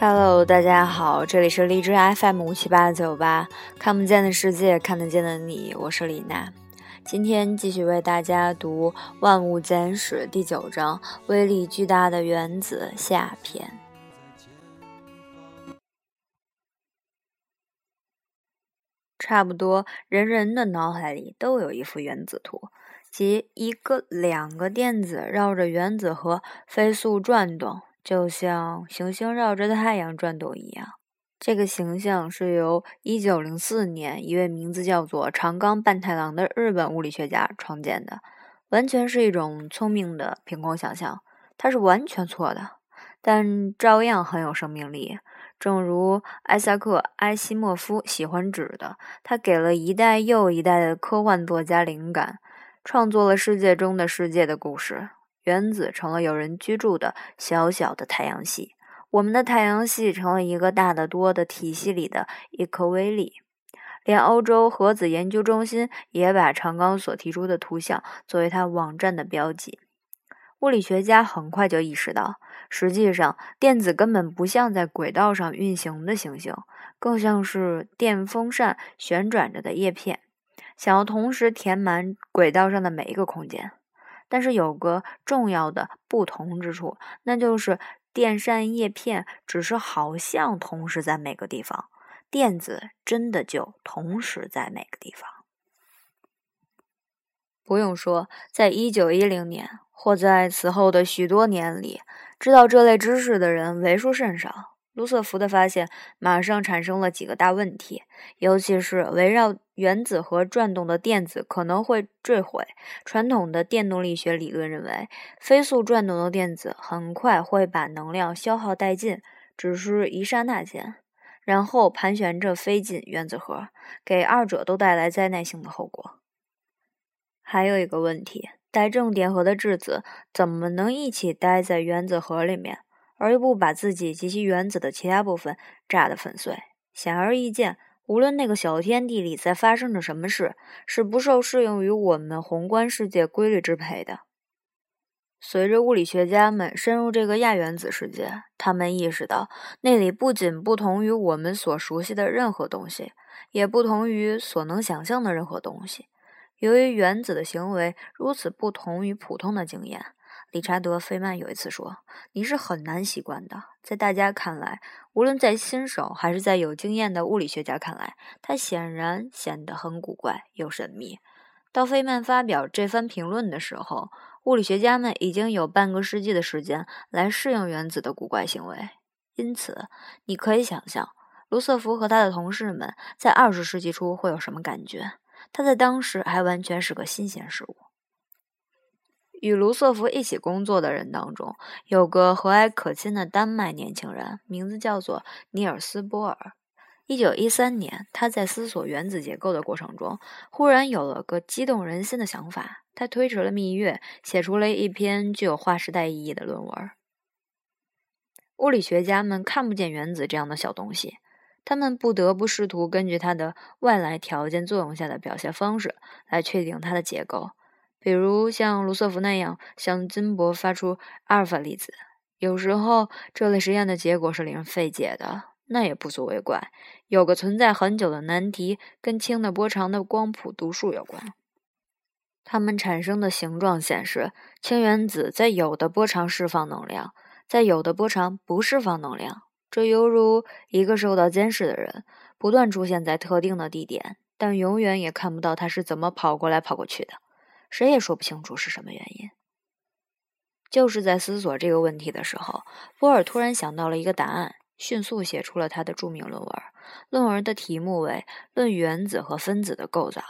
Hello，大家好，这里是荔枝 FM 五七八九八，看不见的世界，看得见的你，我是李娜。今天继续为大家读《万物简史》第九章“威力巨大的原子”下篇。差不多人人的脑海里都有一幅原子图，即一个、两个电子绕着原子核飞速转动。就像行星绕着太阳转动一样，这个形象是由1904年一位名字叫做长冈半太郎的日本物理学家创建的，完全是一种聪明的凭空想象。它是完全错的，但照样很有生命力。正如艾萨克·埃西莫夫喜欢指的，他给了一代又一代的科幻作家灵感，创作了世界中的世界的故事。原子成了有人居住的小小的太阳系，我们的太阳系成了一个大得多的体系里的一颗微粒。连欧洲核子研究中心也把长冈所提出的图像作为它网站的标记。物理学家很快就意识到，实际上电子根本不像在轨道上运行的行星，更像是电风扇旋转着的叶片，想要同时填满轨道上的每一个空间。但是有个重要的不同之处，那就是电扇叶片只是好像同时在每个地方，电子真的就同时在每个地方。不用说，在一九一零年或在此后的许多年里，知道这类知识的人为数甚少。卢瑟福的发现马上产生了几个大问题，尤其是围绕原子核转动的电子可能会坠毁。传统的电动力学理论认为，飞速转动的电子很快会把能量消耗殆尽，只是一刹那间，然后盘旋着飞进原子核，给二者都带来灾难性的后果。还有一个问题，带正电荷的质子怎么能一起待在原子核里面？而又不把自己及其原子的其他部分炸得粉碎。显而易见，无论那个小天地里在发生着什么事，是不受适用于我们宏观世界规律支配的。随着物理学家们深入这个亚原子世界，他们意识到那里不仅不同于我们所熟悉的任何东西，也不同于所能想象的任何东西。由于原子的行为如此不同于普通的经验。理查德·费曼有一次说：“你是很难习惯的。”在大家看来，无论在新手还是在有经验的物理学家看来，他显然显得很古怪又神秘。到费曼发表这番评论的时候，物理学家们已经有半个世纪的时间来适应原子的古怪行为。因此，你可以想象，卢瑟福和他的同事们在二十世纪初会有什么感觉。他在当时还完全是个新鲜事物。与卢瑟福一起工作的人当中，有个和蔼可亲的丹麦年轻人，名字叫做尼尔斯·波尔。一九一三年，他在思索原子结构的过程中，忽然有了个激动人心的想法。他推迟了蜜月，写出了一篇具有划时代意义的论文。物理学家们看不见原子这样的小东西，他们不得不试图根据它的外来条件作用下的表现方式来确定它的结构。比如像卢瑟福那样向金箔发出阿尔法粒子，有时候这类实验的结果是令人费解的，那也不足为怪。有个存在很久的难题跟氢的波长的光谱读数有关，它们产生的形状显示氢原子在有的波长释放能量，在有的波长不释放能量。这犹如一个受到监视的人不断出现在特定的地点，但永远也看不到他是怎么跑过来跑过去的。谁也说不清楚是什么原因。就是在思索这个问题的时候，波尔突然想到了一个答案，迅速写出了他的著名论文。论文的题目为《论原子和分子的构造》，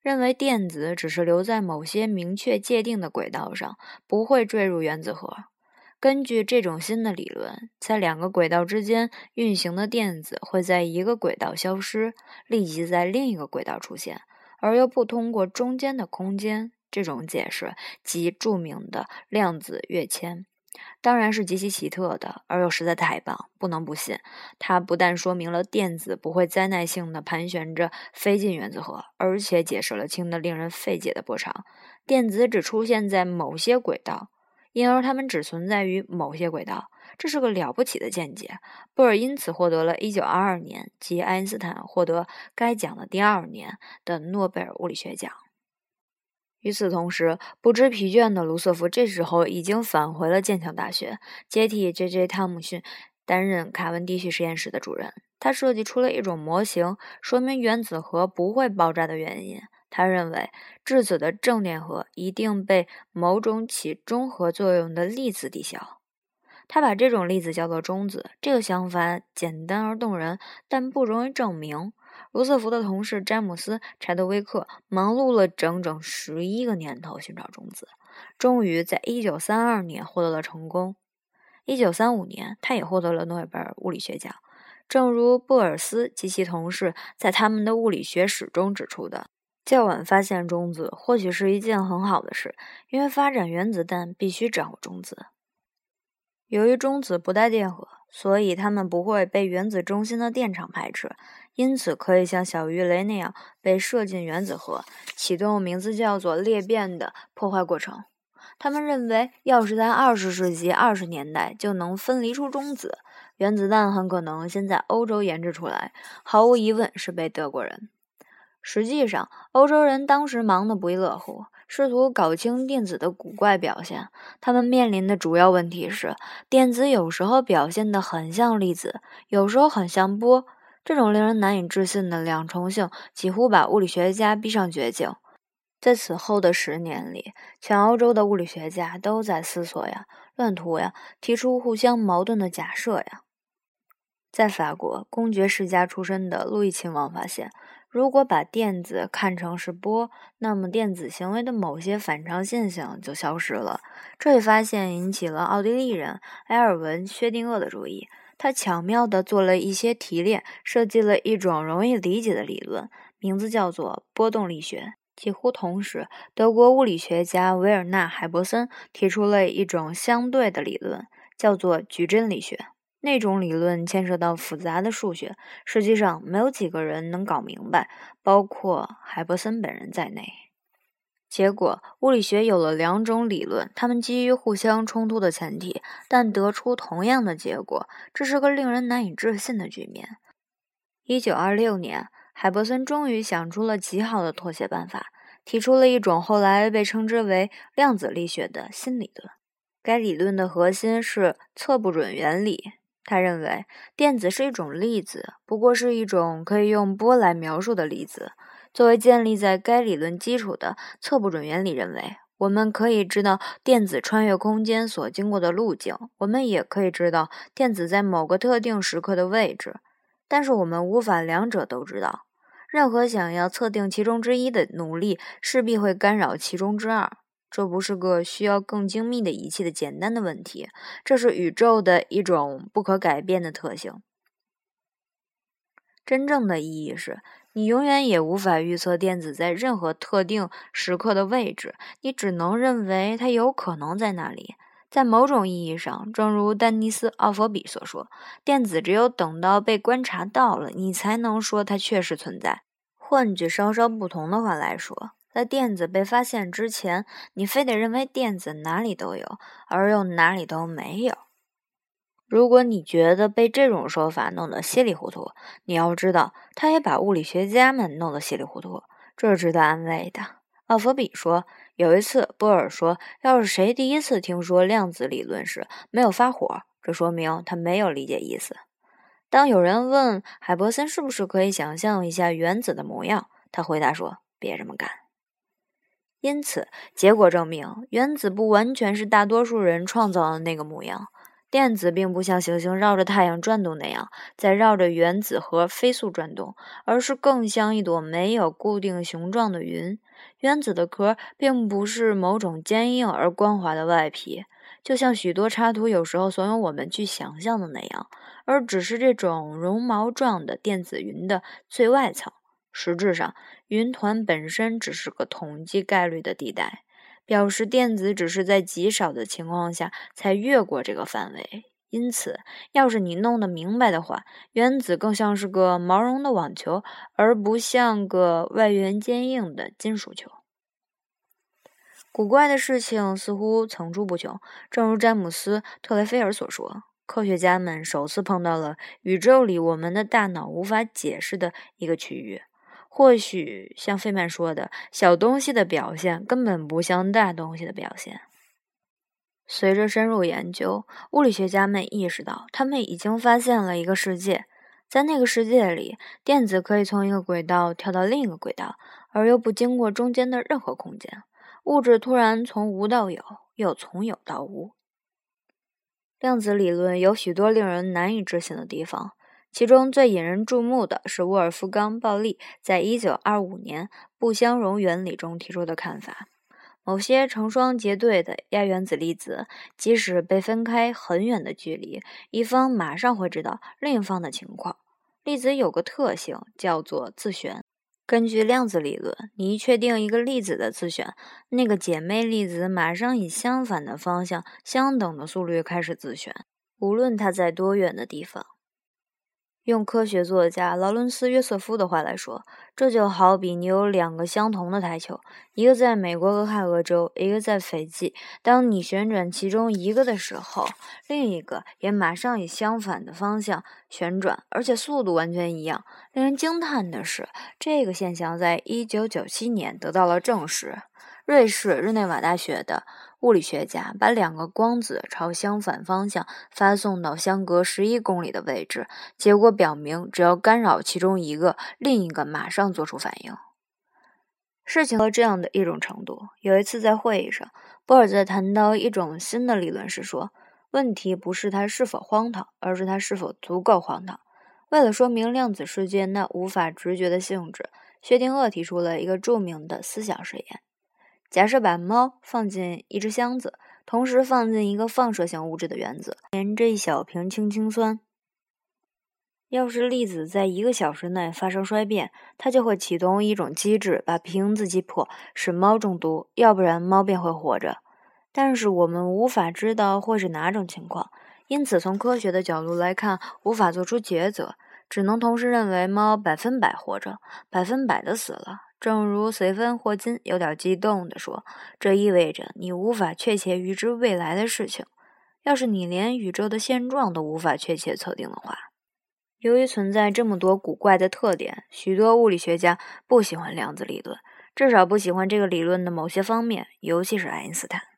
认为电子只是留在某些明确界定的轨道上，不会坠入原子核。根据这种新的理论，在两个轨道之间运行的电子会在一个轨道消失，立即在另一个轨道出现。而又不通过中间的空间，这种解释即著名的量子跃迁，当然是极其奇特的，而又实在太棒，不能不信。它不但说明了电子不会灾难性的盘旋着飞进原子核，而且解释了氢的令人费解的波长：电子只出现在某些轨道，因而它们只存在于某些轨道。这是个了不起的见解。波尔因此获得了1922年即爱因斯坦获得该奖的第二年的诺贝尔物理学奖。与此同时，不知疲倦的卢瑟福这时候已经返回了剑桥大学，接替 J.J. 汤姆逊担任卡文迪许实验室的主任。他设计出了一种模型，说明原子核不会爆炸的原因。他认为质子的正电荷一定被某种起中和作用的粒子抵消。他把这种粒子叫做中子。这个想法简单而动人，但不容易证明。卢瑟福的同事詹姆斯·柴德威克忙碌了整整十一个年头寻找中子，终于在1932年获得了成功。1935年，他也获得了诺贝尔物理学奖。正如布尔斯及其同事在他们的物理学史中指出的，较晚发现中子或许是一件很好的事，因为发展原子弹必须掌握中子。由于中子不带电荷，所以它们不会被原子中心的电场排斥，因此可以像小鱼雷那样被射进原子核，启动名字叫做裂变的破坏过程。他们认为，要是在二十世纪二十年代就能分离出中子，原子弹很可能先在欧洲研制出来。毫无疑问是被德国人。实际上，欧洲人当时忙得不亦乐乎。试图搞清电子的古怪表现，他们面临的主要问题是：电子有时候表现得很像粒子，有时候很像波。这种令人难以置信的两重性几乎把物理学家逼上绝境。在此后的十年里，全欧洲的物理学家都在思索呀、乱涂呀，提出互相矛盾的假设呀。在法国，公爵世家出身的路易亲王发现。如果把电子看成是波，那么电子行为的某些反常现象就消失了。这一发现引起了奥地利人埃尔文·薛定谔的注意。他巧妙地做了一些提炼，设计了一种容易理解的理论，名字叫做波动力学。几乎同时，德国物理学家维尔纳·海伯森提出了一种相对的理论，叫做矩阵力学。那种理论牵涉到复杂的数学，实际上没有几个人能搞明白，包括海伯森本人在内。结果，物理学有了两种理论，它们基于互相冲突的前提，但得出同样的结果。这是个令人难以置信的局面。一九二六年，海伯森终于想出了极好的妥协办法，提出了一种后来被称之为量子力学的新理论。该理论的核心是测不准原理。他认为电子是一种粒子，不过是一种可以用波来描述的粒子。作为建立在该理论基础的测不准原理，认为我们可以知道电子穿越空间所经过的路径，我们也可以知道电子在某个特定时刻的位置，但是我们无法两者都知道。任何想要测定其中之一的努力，势必会干扰其中之二。这不是个需要更精密的仪器的简单的问题，这是宇宙的一种不可改变的特性。真正的意义是，你永远也无法预测电子在任何特定时刻的位置，你只能认为它有可能在那里。在某种意义上，正如丹尼斯·奥弗比所说，电子只有等到被观察到了，你才能说它确实存在。换句稍稍不同的话来说。在电子被发现之前，你非得认为电子哪里都有，而又哪里都没有。如果你觉得被这种说法弄得稀里糊涂，你要知道，他也把物理学家们弄得稀里糊涂，这是值得安慰的。奥弗比说，有一次波尔说，要是谁第一次听说量子理论时没有发火，这说明他没有理解意思。当有人问海伯森是不是可以想象一下原子的模样，他回答说：“别这么干。”因此，结果证明，原子不完全是大多数人创造的那个模样。电子并不像行星绕着太阳转动那样，在绕着原子核飞速转动，而是更像一朵没有固定形状的云。原子的壳并不是某种坚硬而光滑的外皮，就像许多插图有时候怂恿我们去想象的那样，而只是这种绒毛状的电子云的最外层。实质上，云团本身只是个统计概率的地带，表示电子只是在极少的情况下才越过这个范围。因此，要是你弄得明白的话，原子更像是个毛绒的网球，而不像个外圆坚硬的金属球。古怪的事情似乎层出不穷。正如詹姆斯·特雷菲尔所说，科学家们首次碰到了宇宙里我们的大脑无法解释的一个区域。或许像费曼说的，小东西的表现根本不像大东西的表现。随着深入研究，物理学家们意识到，他们已经发现了一个世界，在那个世界里，电子可以从一个轨道跳到另一个轨道，而又不经过中间的任何空间。物质突然从无到有，又从有到无。量子理论有许多令人难以置信的地方，其中最引人注目的是沃尔夫冈·鲍利在1925年不相容原理中提出的看法。某些成双结对的亚原子粒子，即使被分开很远的距离，一方马上会知道另一方的情况。粒子有个特性，叫做自旋。根据量子理论，你一确定一个粒子的自旋，那个姐妹粒子马上以相反的方向、相等的速率开始自旋，无论它在多远的地方。用科学作家劳伦斯·约瑟夫的话来说，这就好比你有两个相同的台球，一个在美国俄亥俄州，一个在斐济。当你旋转其中一个的时候，另一个也马上以相反的方向旋转，而且速度完全一样。令人惊叹的是，这个现象在1997年得到了证实。瑞士日内瓦大学的物理学家把两个光子朝相反方向发送到相隔十一公里的位置，结果表明，只要干扰其中一个，另一个马上做出反应。事情到这样的一种程度，有一次在会议上，波尔在谈到一种新的理论时说：“问题不是它是否荒唐，而是它是否足够荒唐。”为了说明量子世界那无法直觉的性质，薛定谔提出了一个著名的思想实验。假设把猫放进一只箱子，同时放进一个放射性物质的原子，连着一小瓶氢氰酸。要是粒子在一个小时内发生衰变，它就会启动一种机制，把瓶子击破，使猫中毒，要不然猫便会活着。但是我们无法知道会是哪种情况，因此从科学的角度来看，无法做出抉择，只能同时认为猫百分百活着，百分百的死了。正如随芬霍金有点激动地说：“这意味着你无法确切预知未来的事情。要是你连宇宙的现状都无法确切测定的话，由于存在这么多古怪的特点，许多物理学家不喜欢量子理论，至少不喜欢这个理论的某些方面，尤其是爱因斯坦。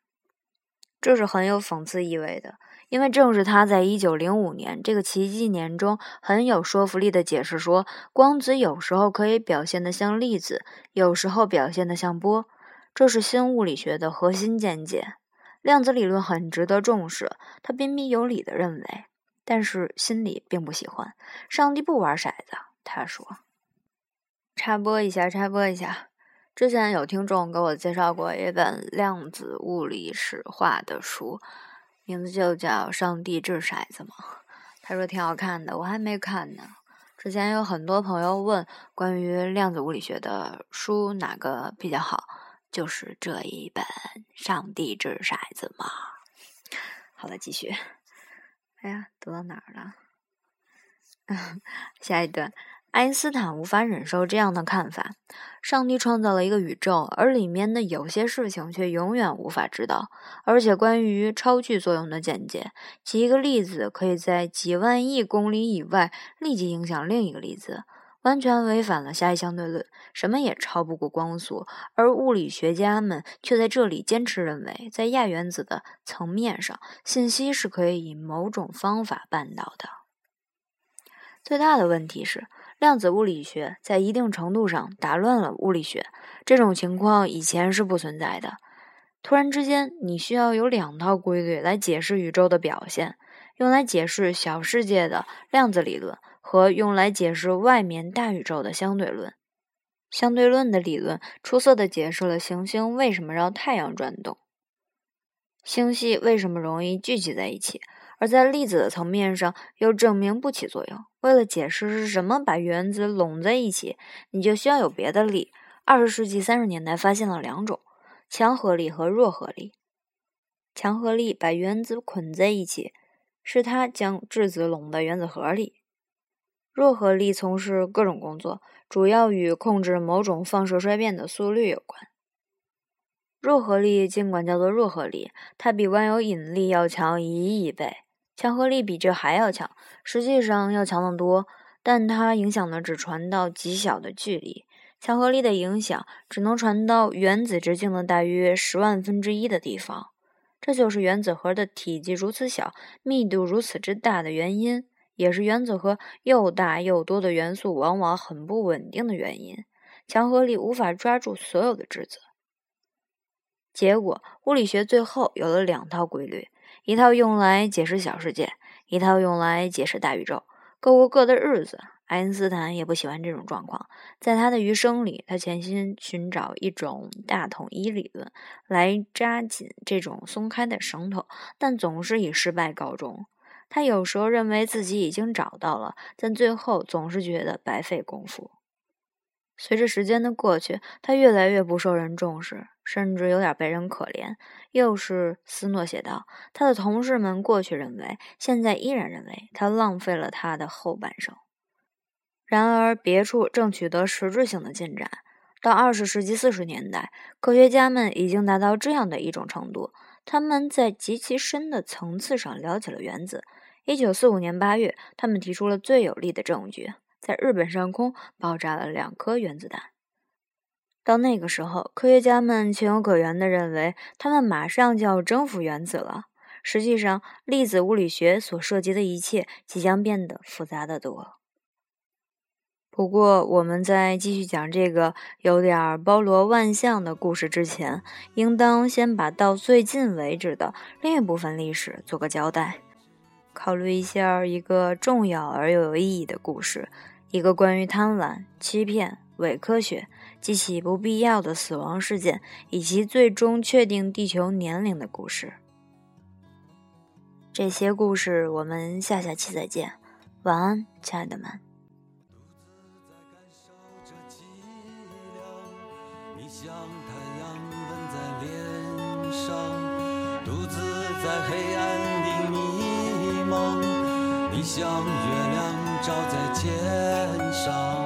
这是很有讽刺意味的。”因为正是他在1905年这个奇迹年中很有说服力的解释说，光子有时候可以表现得像粒子，有时候表现得像波，这是新物理学的核心见解。量子理论很值得重视，他彬彬有礼地认为，但是心里并不喜欢。上帝不玩骰子，他说。插播一下，插播一下，之前有听众给我介绍过一本量子物理史话的书。名字就叫《上帝掷骰子》嘛，他说挺好看的，我还没看呢。之前有很多朋友问关于量子物理学的书哪个比较好，就是这一本《上帝掷骰子》嘛。好了，继续。哎呀，读到哪儿了？下一段。爱因斯坦无法忍受这样的看法：上帝创造了一个宇宙，而里面的有些事情却永远无法知道。而且，关于超距作用的见解，即一个粒子可以在几万亿公里以外立即影响另一个粒子，完全违反了狭义相对论。什么也超不过光速，而物理学家们却在这里坚持认为，在亚原子的层面上，信息是可以以某种方法办到的。最大的问题是。量子物理学在一定程度上打乱了物理学。这种情况以前是不存在的。突然之间，你需要有两套规律来解释宇宙的表现：用来解释小世界的量子理论和用来解释外面大宇宙的相对论。相对论的理论出色地解释了行星为什么绕太阳转动，星系为什么容易聚集在一起。而在粒子的层面上，又证明不起作用。为了解释是什么把原子拢在一起，你就需要有别的力。二十世纪三十年代发现了两种：强合力和弱合力。强合力把原子捆在一起，是它将质子拢在原子核里；弱合力从事各种工作，主要与控制某种放射衰变的速率有关。弱合力尽管叫做弱合力，它比万有引力要强一亿倍；强合力比这还要强，实际上要强得多。但它影响的只传到极小的距离，强合力的影响只能传到原子直径的大约十万分之一的地方。这就是原子核的体积如此小、密度如此之大的原因，也是原子核又大又多的元素往往很不稳定的原因。强合力无法抓住所有的质子。结果，物理学最后有了两套规律：一套用来解释小世界，一套用来解释大宇宙。各过各的日子。爱因斯坦也不喜欢这种状况，在他的余生里，他潜心寻找一种大统一理论来扎紧这种松开的绳头，但总是以失败告终。他有时候认为自己已经找到了，但最后总是觉得白费功夫。随着时间的过去，他越来越不受人重视，甚至有点被人可怜。又是斯诺写道：“他的同事们过去认为，现在依然认为他浪费了他的后半生。然而，别处正取得实质性的进展。到二十世纪四十年代，科学家们已经达到这样的一种程度：他们在极其深的层次上了解了原子。一九四五年八月，他们提出了最有力的证据。”在日本上空爆炸了两颗原子弹。到那个时候，科学家们情有可原的认为，他们马上就要征服原子了。实际上，粒子物理学所涉及的一切即将变得复杂得多。不过，我们在继续讲这个有点包罗万象的故事之前，应当先把到最近为止的另一部分历史做个交代。考虑一下一个重要而又有意义的故事，一个关于贪婪、欺骗、伪科学、激起不必要的死亡事件，以及最终确定地球年龄的故事。这些故事我们下下期再见，晚安，亲爱的们。像月亮照在肩上。